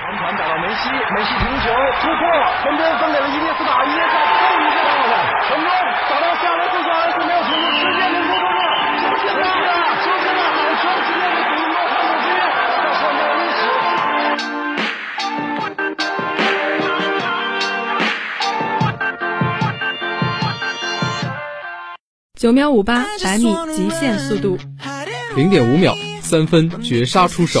长传打到梅西，梅西停球突破，前边分给了伊涅斯塔，伊涅斯塔最后一个到了，成功找到夏雷斯，夏雷斯没有停住，直接能够做到，出现了，出现了，好球！今天的比诺坎普之夜，在创造历史。九秒五八百米极限速度，零点五秒三分绝杀出手，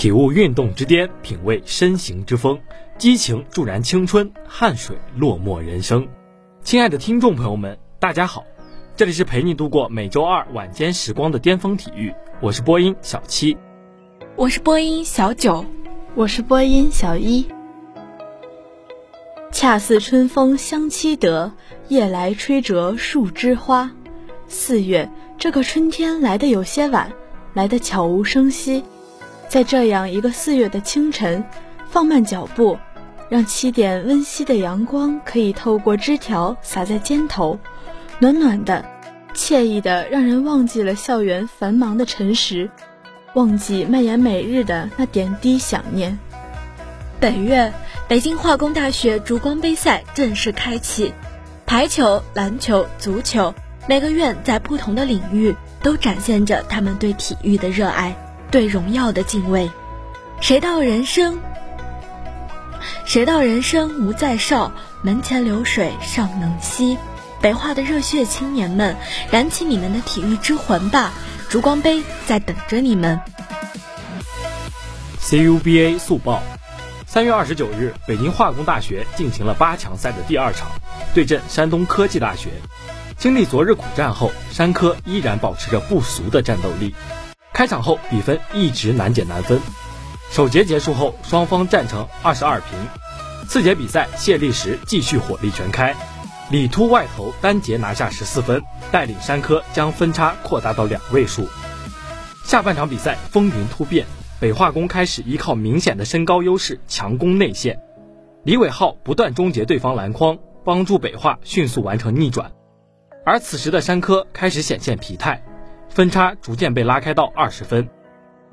体悟运动之巅，品味身形之风，激情助燃青春，汗水落寞人生。亲爱的听众朋友们，大家好，这里是陪你度过每周二晚间时光的巅峰体育，我是播音小七，我是播音小九，我是播音小一。恰似春风相期得，夜来吹折树枝花。四月，这个春天来的有些晚，来的悄无声息。在这样一个四月的清晨，放慢脚步，让七点温煦的阳光可以透过枝条洒在肩头，暖暖的，惬意的，让人忘记了校园繁忙的晨时，忘记蔓延每日的那点滴想念。本月，北京化工大学烛光杯赛正式开启，排球、篮球、足球，每个院在不同的领域都展现着他们对体育的热爱，对荣耀的敬畏。谁道人生？谁道人生无再少？门前流水尚能西。北化的热血青年们，燃起你们的体育之魂吧！烛光杯在等着你们。CUBA 速报。三月二十九日，北京化工大学进行了八强赛的第二场，对阵山东科技大学。经历昨日苦战后，山科依然保持着不俗的战斗力。开场后，比分一直难解难分。首节结束后，双方战成二十二平。次节比赛，谢立时继续火力全开，里突外投单节拿下十四分，带领山科将分差扩大到两位数。下半场比赛风云突变。北化工开始依靠明显的身高优势强攻内线，李伟浩不断终结对方篮筐，帮助北化迅速完成逆转。而此时的山科开始显现疲态，分差逐渐被拉开到二十分，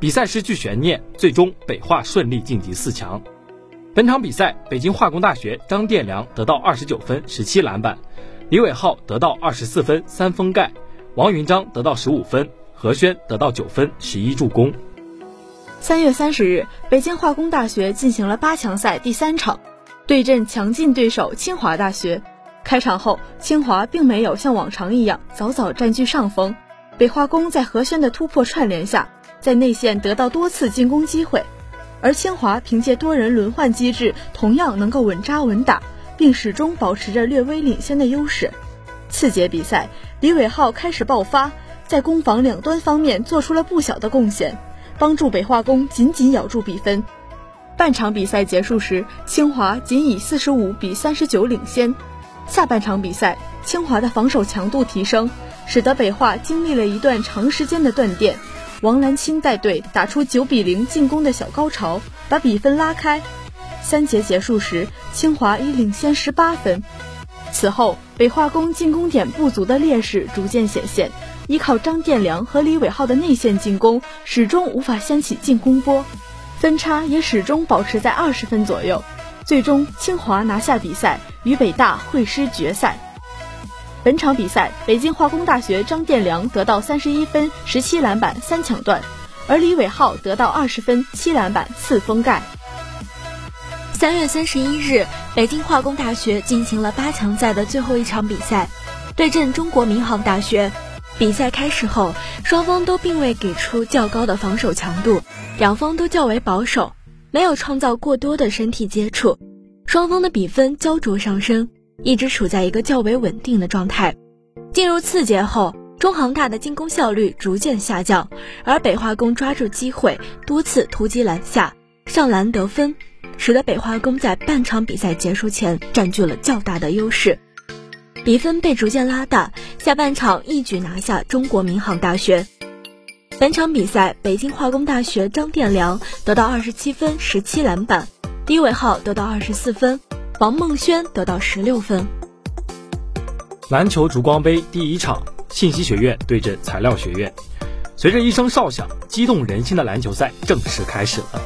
比赛失去悬念，最终北化顺利晋级四强。本场比赛，北京化工大学张殿良得到二十九分、十七篮板，李伟浩得到二十四分、三封盖，王云章得到十五分，何轩得到九分、十一助攻。三月三十日，北京化工大学进行了八强赛第三场，对阵强劲对手清华大学。开场后，清华并没有像往常一样早早占据上风，北化工在何轩的突破串联下，在内线得到多次进攻机会，而清华凭借多人轮换机制，同样能够稳扎稳打，并始终保持着略微领先的优势。次节比赛，李伟浩开始爆发，在攻防两端方面做出了不小的贡献。帮助北化工紧紧咬住比分。半场比赛结束时，清华仅以四十五比三十九领先。下半场比赛，清华的防守强度提升，使得北化经历了一段长时间的断电。王兰青带队打出九比零进攻的小高潮，把比分拉开。三节结束时，清华已领先十八分。此后，北化工进攻点不足的劣势逐渐显现。依靠张殿良和李伟浩的内线进攻，始终无法掀起进攻波，分差也始终保持在二十分左右。最终，清华拿下比赛，与北大会师决赛。本场比赛，北京化工大学张殿良得到三十一分、十七篮板、三抢断，而李伟浩得到二十分、七篮板、四封盖。三月三十一日，北京化工大学进行了八强赛的最后一场比赛，对阵中国民航大学。比赛开始后，双方都并未给出较高的防守强度，两方都较为保守，没有创造过多的身体接触，双方的比分焦灼上升，一直处在一个较为稳定的状态。进入次节后，中航大的进攻效率逐渐下降，而北化工抓住机会多次突击篮下，上篮得分，使得北化工在半场比赛结束前占据了较大的优势，比分被逐渐拉大。下半场一举拿下中国民航大学。本场比赛，北京化工大学张殿良得到二十七分、十七篮板，李伟浩得到二十四分，王梦轩得到十六分。篮球烛光杯第一场，信息学院对阵材料学院。随着一声哨响，激动人心的篮球赛正式开始了。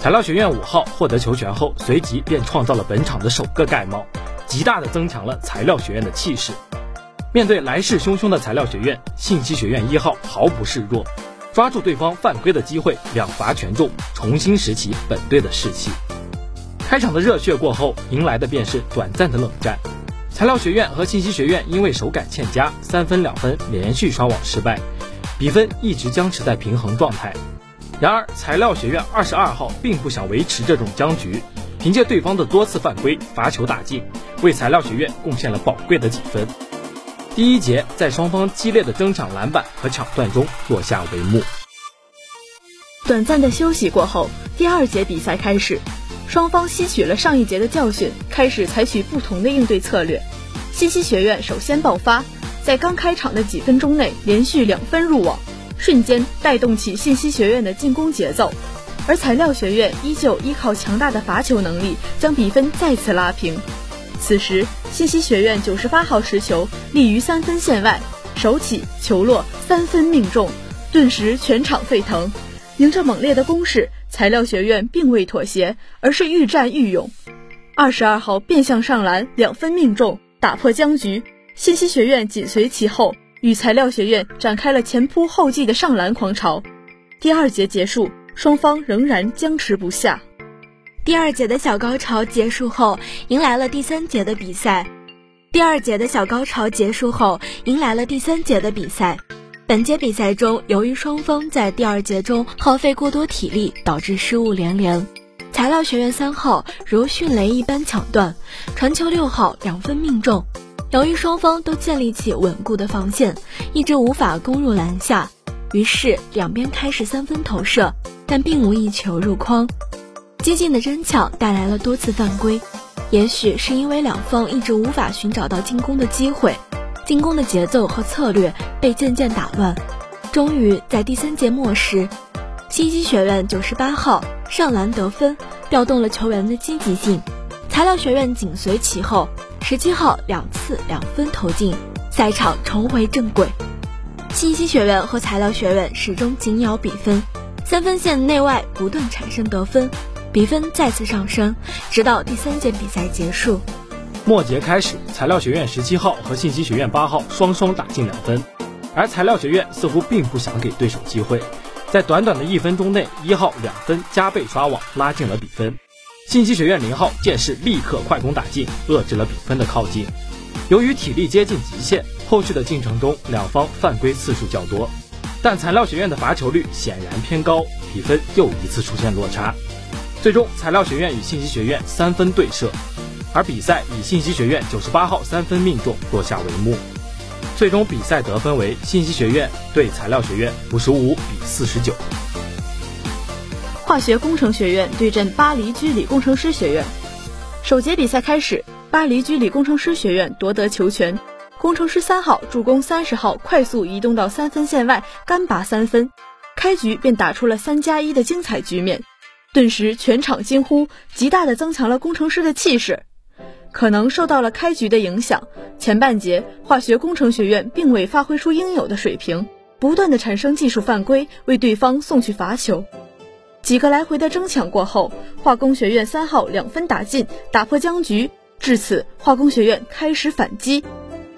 材料学院五号获得球权后，随即便创造了本场的首个盖帽，极大的增强了材料学院的气势。面对来势汹汹的材料学院，信息学院一号毫不示弱，抓住对方犯规的机会，两罚全中，重新拾起本队的士气。开场的热血过后，迎来的便是短暂的冷战。材料学院和信息学院因为手感欠佳，三分两分连续刷网失败，比分一直僵持在平衡状态。然而，材料学院二十二号并不想维持这种僵局，凭借对方的多次犯规罚球打进，为材料学院贡献了宝贵的几分。第一节在双方激烈的争抢篮板和抢断中落下帷幕。短暂的休息过后，第二节比赛开始。双方吸取了上一节的教训，开始采取不同的应对策略。信息学院首先爆发，在刚开场的几分钟内连续两分入网，瞬间带动起信息学院的进攻节奏。而材料学院依旧依靠强大的罚球能力，将比分再次拉平。此时，信息学院九十八号持球立于三分线外，手起球落，三分命中，顿时全场沸腾。迎着猛烈的攻势。材料学院并未妥协，而是愈战愈勇。二十二号变向上篮，两分命中，打破僵局。信息学院紧随其后，与材料学院展开了前仆后继的上篮狂潮。第二节结束，双方仍然僵持不下。第二节的小高潮结束后，迎来了第三节的比赛。第二节的小高潮结束后，迎来了第三节的比赛。本节比赛中，由于双方在第二节中耗费过多体力，导致失误连连。材料学院三号如迅雷一般抢断，传球六号两分命中。由于双方都建立起稳固的防线，一直无法攻入篮下，于是两边开始三分投射，但并无一球入筐。激进的争抢带来了多次犯规，也许是因为两方一直无法寻找到进攻的机会。进攻的节奏和策略被渐渐打乱，终于在第三节末时，信息学院九十八号上篮得分，调动了球员的积极性。材料学院紧随其后，十七号两次两分投进，赛场重回正轨。信息学院和材料学院始终紧咬比分，三分线内外不断产生得分，比分再次上升，直到第三节比赛结束。末节开始，材料学院十七号和信息学院八号双双打进两分，而材料学院似乎并不想给对手机会，在短短的一分钟内，一号两分加倍刷网拉近了比分。信息学院零号见势立刻快攻打进，遏制了比分的靠近。由于体力接近极限，后续的进程中两方犯规次数较多，但材料学院的罚球率显然偏高，比分又一次出现落差。最终，材料学院与信息学院三分对射。而比赛以信息学院九十八号三分命中落下帷幕，最终比赛得分为信息学院对材料学院五十五比四十九。化学工程学院对阵巴黎居里工程师学院，首节比赛开始，巴黎居里工程师学院夺得球权，工程师三号助攻三十号快速移动到三分线外干拔三分，开局便打出了三加一的精彩局面，顿时全场惊呼，极大的增强了工程师的气势。可能受到了开局的影响，前半节化学工程学院并未发挥出应有的水平，不断的产生技术犯规，为对方送去罚球。几个来回的争抢过后，化工学院三号两分打进，打破僵局。至此，化工学院开始反击。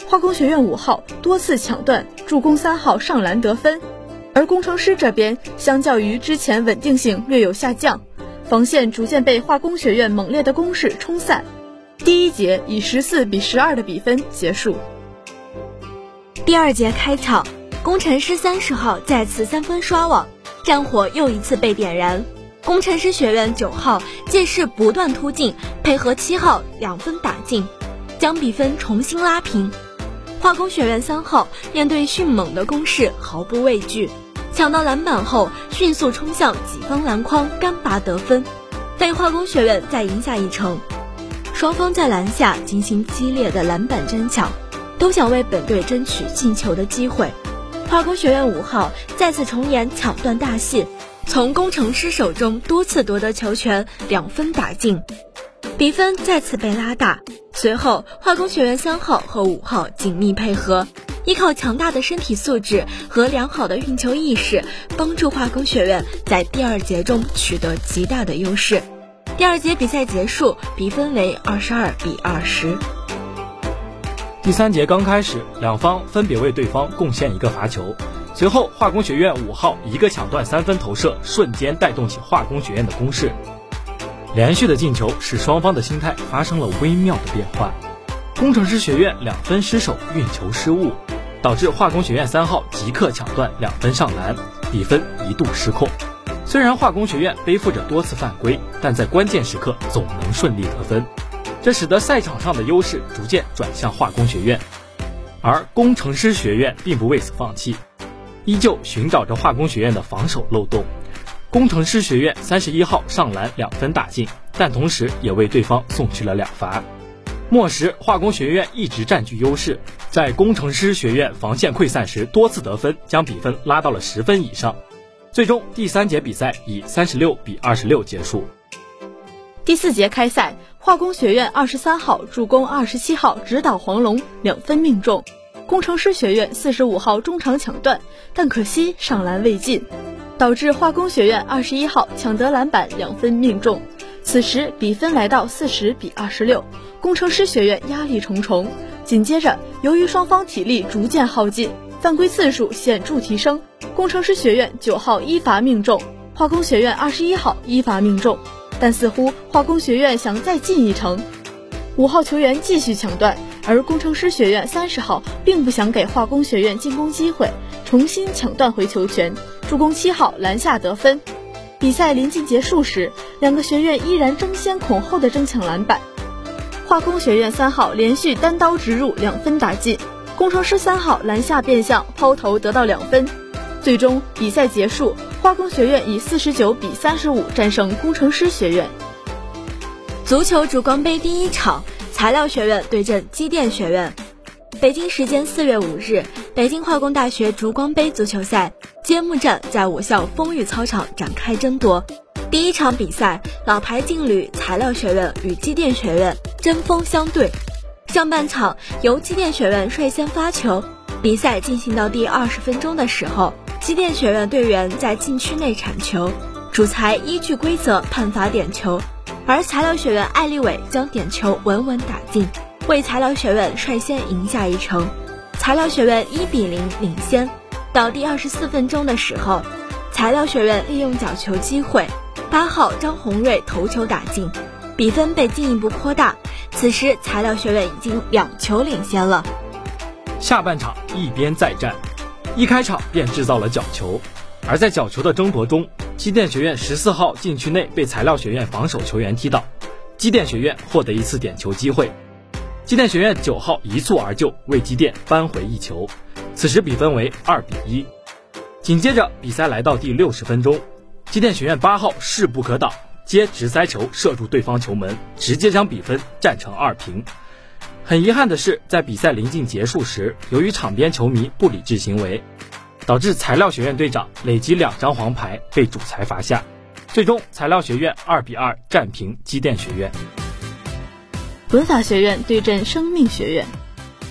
化工学院五号多次抢断，助攻三号上篮得分。而工程师这边，相较于之前稳定性略有下降，防线逐渐被化工学院猛烈的攻势冲散。第一节以十四比十二的比分结束。第二节开场，工程师三十号再次三分刷网，战火又一次被点燃。工程师学院九号借势不断突进，配合七号两分打进，将比分重新拉平。化工学院三号面对迅猛的攻势毫不畏惧，抢到篮板后迅速冲向己方篮筐干拔得分，被化工学院再赢下一城。双方在篮下进行激烈的篮板争抢，都想为本队争取进球的机会。化工学院五号再次重演抢断大戏，从工程师手中多次夺得球权，两分打进，比分再次被拉大。随后，化工学院三号和五号紧密配合，依靠强大的身体素质和良好的运球意识，帮助化工学院在第二节中取得极大的优势。第二节比赛结束，比分为二十二比二十。第三节刚开始，两方分别为对方贡献一个罚球。随后，化工学院五号一个抢断三分投射，瞬间带动起化工学院的攻势。连续的进球使双方的心态发生了微妙的变化。工程师学院两分失手，运球失误，导致化工学院三号即刻抢断两分上篮，比分一度失控。虽然化工学院背负着多次犯规，但在关键时刻总能顺利得分。这使得赛场上的优势逐渐转向化工学院，而工程师学院并不为此放弃，依旧寻找着化工学院的防守漏洞。工程师学院三十一号上篮两分打进，但同时也为对方送去了两罚。末时，化工学院一直占据优势，在工程师学院防线溃散时多次得分，将比分拉到了十分以上。最终，第三节比赛以三十六比二十六结束。第四节开赛，化工学院二十三号助攻二十七号直捣黄龙，两分命中。工程师学院四十五号中场抢断，但可惜上篮未进，导致化工学院二十一号抢得篮板，两分命中。此时比分来到四十比二十六，工程师学院压力重重。紧接着，由于双方体力逐渐耗尽，犯规次数显著提升，工程师学院九号一罚命中，化工学院二十一号一罚命中。但似乎化工学院想再进一城，五号球员继续抢断，而工程师学院三十号并不想给化工学院进攻机会，重新抢断回球权，助攻七号篮下得分。比赛临近结束时，两个学院依然争先恐后的争抢篮板。化工学院三号连续单刀直入两分打进，工程师三号篮下变向抛投得到两分。最终比赛结束。化工学院以四十九比三十五战胜工程师学院。足球烛光杯第一场，材料学院对阵机电学院。北京时间四月五日，北京化工大学烛光杯足球赛揭幕战在我校风雨操场展开争夺。第一场比赛，老牌劲旅材料学院与机电学院针锋相对。上半场由机电学院率先发球，比赛进行到第二十分钟的时候。机电学院队员在禁区内铲球，主裁依据规则判罚点球，而材料学院艾立伟将点球稳稳打进，为材料学院率先赢下一城。材料学院一比零领先。到第二十四分钟的时候，材料学院利用角球机会，八号张宏瑞头球打进，比分被进一步扩大。此时材料学院已经两球领先了。下半场一边再战。一开场便制造了角球，而在角球的争夺中，机电学院十四号禁区内被材料学院防守球员踢倒，机电学院获得一次点球机会。机电学院九号一蹴而就，为机电扳回一球，此时比分为二比一。紧接着比赛来到第六十分钟，机电学院八号势不可挡，接直塞球射入对方球门，直接将比分战成二平。很遗憾的是，在比赛临近结束时，由于场边球迷不理智行为，导致材料学院队长累积两张黄牌被主裁罚下。最终，材料学院二比二战平机电学院。文法学院对阵生命学院，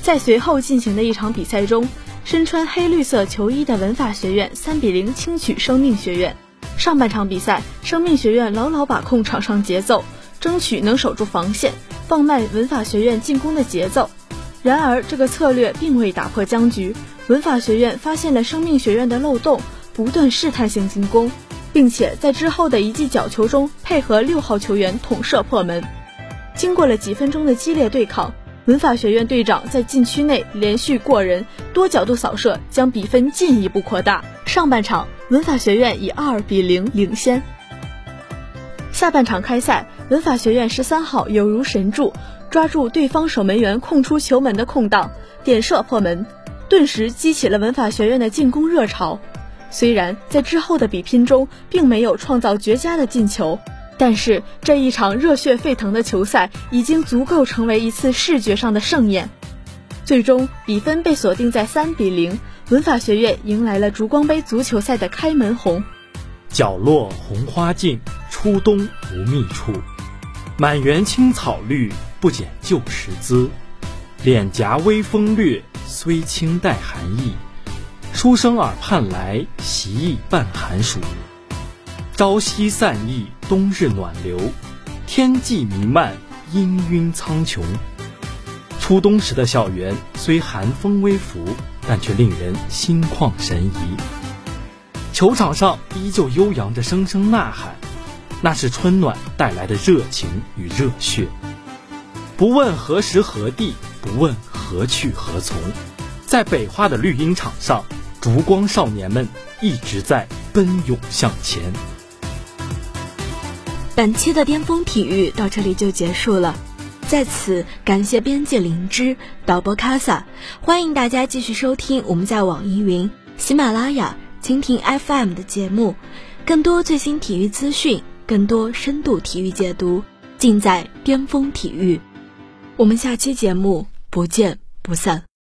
在随后进行的一场比赛中，身穿黑绿色球衣的文法学院三比零轻取生命学院。上半场比赛，生命学院牢牢把控场上节奏，争取能守住防线。放慢文法学院进攻的节奏，然而这个策略并未打破僵局。文法学院发现了生命学院的漏洞，不断试探性进攻，并且在之后的一记角球中配合六号球员捅射破门。经过了几分钟的激烈对抗，文法学院队长在禁区内连续过人、多角度扫射，将比分进一步扩大。上半场，文法学院以二比零领先。下半场开赛，文法学院十三号有如神助，抓住对方守门员空出球门的空档，点射破门，顿时激起了文法学院的进攻热潮。虽然在之后的比拼中并没有创造绝佳的进球，但是这一场热血沸腾的球赛已经足够成为一次视觉上的盛宴。最终比分被锁定在三比零，文法学院迎来了烛光杯足球赛的开门红。角落红花镜，初冬不觅处。满园青草绿，不减旧时姿。脸颊微风掠，虽轻带寒意。书生耳畔来，习意伴寒暑。朝夕散逸，冬日暖流。天际弥漫，氤氲苍穹。初冬时的校园虽寒风微拂，但却令人心旷神怡。球场上依旧悠扬着声声呐喊，那是春暖带来的热情与热血。不问何时何地，不问何去何从，在北化的绿茵场上。烛光少年们一直在奔涌向前。本期的巅峰体育到这里就结束了，在此感谢编辑灵芝、导播卡萨，欢迎大家继续收听我们在网易云、喜马拉雅、蜻蜓 FM 的节目，更多最新体育资讯，更多深度体育解读，尽在巅峰体育。我们下期节目不见不散。